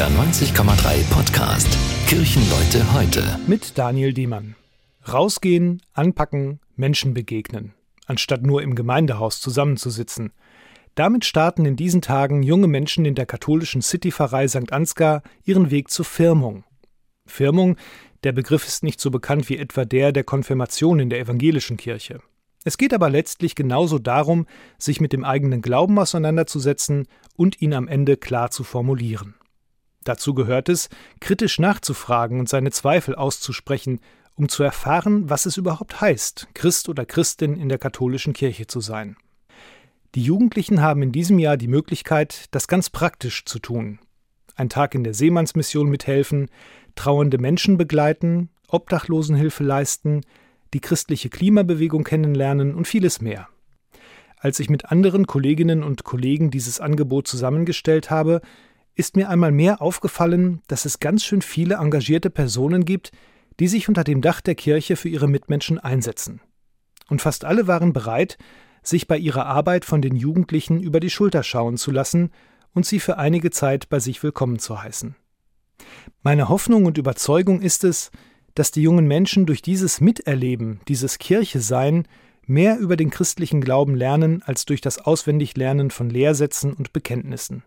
NDR 90,3 Podcast Kirchenleute heute. Mit Daniel Diemann. Rausgehen, anpacken, Menschen begegnen, anstatt nur im Gemeindehaus zusammenzusitzen. Damit starten in diesen Tagen junge Menschen in der katholischen Citypfarrei St. Ansgar ihren Weg zur Firmung. Firmung, der Begriff ist nicht so bekannt wie etwa der der Konfirmation in der evangelischen Kirche. Es geht aber letztlich genauso darum, sich mit dem eigenen Glauben auseinanderzusetzen und ihn am Ende klar zu formulieren. Dazu gehört es, kritisch nachzufragen und seine Zweifel auszusprechen, um zu erfahren, was es überhaupt heißt, Christ oder Christin in der katholischen Kirche zu sein. Die Jugendlichen haben in diesem Jahr die Möglichkeit, das ganz praktisch zu tun. Ein Tag in der Seemannsmission mithelfen, trauernde Menschen begleiten, Obdachlosenhilfe leisten, die christliche Klimabewegung kennenlernen und vieles mehr. Als ich mit anderen Kolleginnen und Kollegen dieses Angebot zusammengestellt habe, ist mir einmal mehr aufgefallen, dass es ganz schön viele engagierte Personen gibt, die sich unter dem Dach der Kirche für ihre Mitmenschen einsetzen. Und fast alle waren bereit, sich bei ihrer Arbeit von den Jugendlichen über die Schulter schauen zu lassen und sie für einige Zeit bei sich willkommen zu heißen. Meine Hoffnung und Überzeugung ist es, dass die jungen Menschen durch dieses Miterleben, dieses Kirche-Sein, mehr über den christlichen Glauben lernen als durch das Auswendiglernen von Lehrsätzen und Bekenntnissen.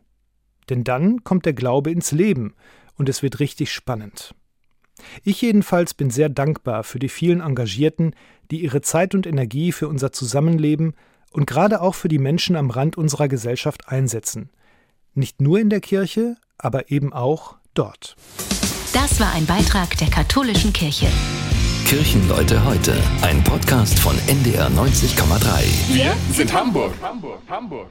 Denn dann kommt der Glaube ins Leben und es wird richtig spannend. Ich jedenfalls bin sehr dankbar für die vielen Engagierten, die ihre Zeit und Energie für unser Zusammenleben und gerade auch für die Menschen am Rand unserer Gesellschaft einsetzen. Nicht nur in der Kirche, aber eben auch dort. Das war ein Beitrag der katholischen Kirche. Kirchenleute heute, ein Podcast von NDR 90,3. Wir sind Hamburg. Hamburg, Hamburg.